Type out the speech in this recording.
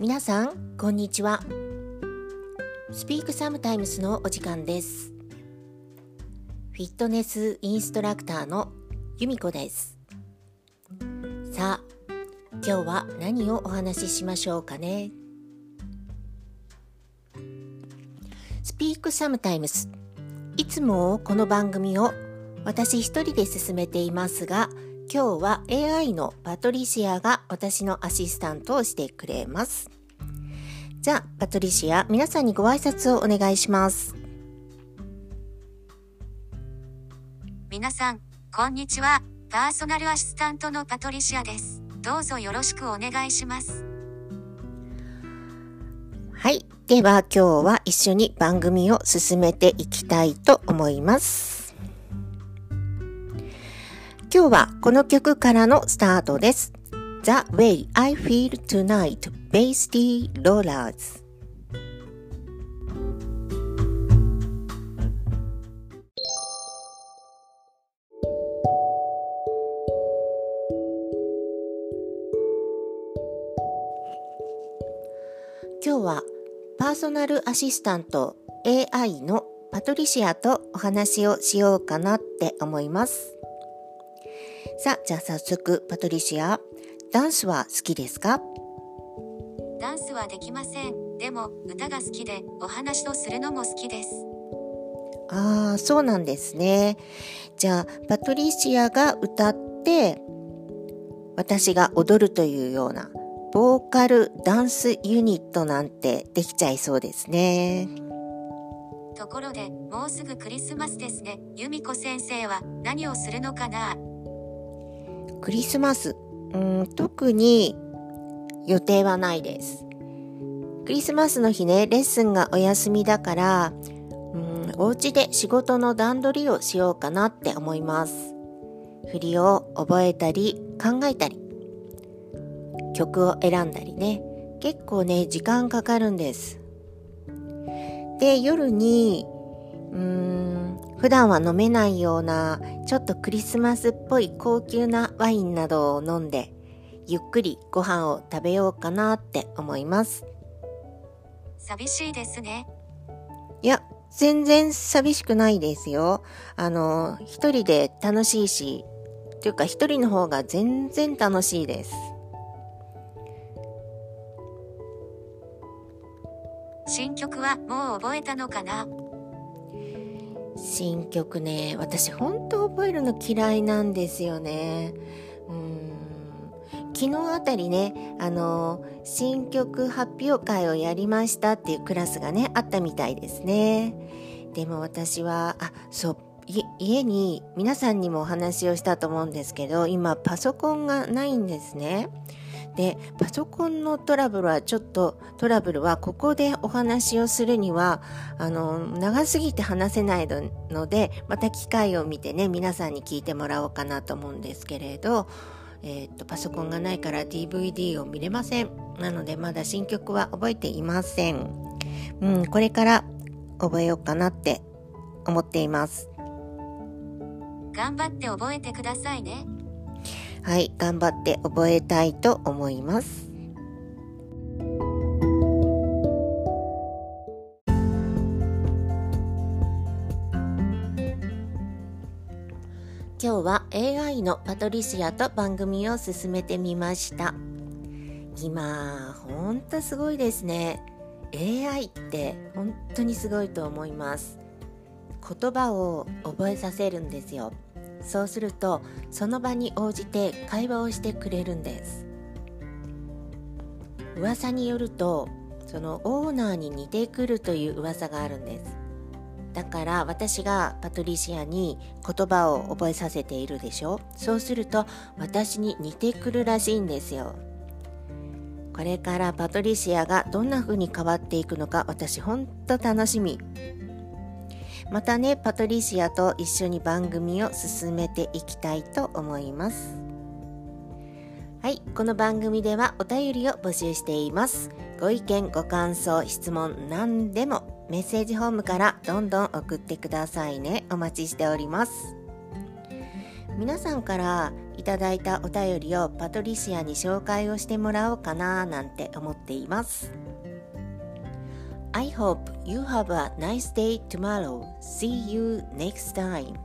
皆さんこんにちは。スピークサムタイムスのお時間です。フィットネスインストラクターの由美子です。さあ今日は何をお話ししましょうかね。スピークサムタイムス。いつもこの番組を私一人で進めていますが今日は AI のパトリシアが私のアシスタントをしてくれます。じゃあ、パトリシア、皆さんにご挨拶をお願いします。皆さん、こんにちは。パーソナルアシスタントのパトリシアです。どうぞよろしくお願いします。はい。では今日は一緒に番組を進めていきたいと思います。今日はこの曲からのスタートです。The Way I Feel Tonight Bass Rollers 今日はパーソナルアシスタント AI のパトリシアとお話をしようかなって思います。さあ、じゃあ早速、パトリシア、ダンスは好きですか？ダンスはできません。でも、歌が好きで、お話をするのも好きです。ああ、そうなんですね。じゃあ、パトリシアが歌って、私が踊るというような、ボーカルダンスユニットなんてできちゃいそうですね。ところで、もうすぐクリスマスですね。由美子先生は何をするのかな？クリスマス、うん、特に予定はないです。クリスマスの日ね、レッスンがお休みだから、うん、お家で仕事の段取りをしようかなって思います。振りを覚えたり考えたり、曲を選んだりね、結構ね、時間かかるんです。で、夜に、うーん、普段は飲めないようなちょっとクリスマスっぽい高級なワインなどを飲んでゆっくりご飯を食べようかなって思います。寂しいですね。いや全然寂しくないですよ。あの一人で楽しいしというか一人の方が全然楽しいです。新曲はもう覚えたのかな？新曲ね私本当覚えるの嫌いなんですよね。うん昨日あたりねあの新曲発表会をやりましたっていうクラスがねあったみたいですね。でも私はあそう家に皆さんにもお話をしたと思うんですけど今パソコンがないんですね。でパソコンのトラブルはちょっとトラブルはここでお話をするにはあの長すぎて話せないのでまた機会を見てね皆さんに聞いてもらおうかなと思うんですけれど、えー、っとパソコンがないから DVD を見れません。なのでまだ新曲は覚えていません、うん、これから覚えようかなって思っています。頑張って覚えてくださいね。はい、頑張って覚えたいと思います。今日は AI のパトリシアと番組を進めてみました。今、ほんとすごいですね。AI って本当にすごいと思います。言葉を覚えさせるんですよ。そうするとその場に応じて会話をしてくれるんです噂によるとそのオーナーに似てくるという噂があるんですだから私がパトリシアに言葉を覚えさせているでしょ？そうすると私に似てくるらしいんですよ。これからパトリシアがどんな風に変わっていくのか私ほんと楽しみ。またねパトリシアと一緒に番組を進めていきたいと思います。はいこの番組ではお便りを募集しています。ご意見ご感想質問何でもメッセージホームからどんどん送ってくださいねお待ちしております皆さんからいただいたお便りをパトリシアに紹介をしてもらおうかななんて思っています I hope you have a nice day tomorrow. See you next time.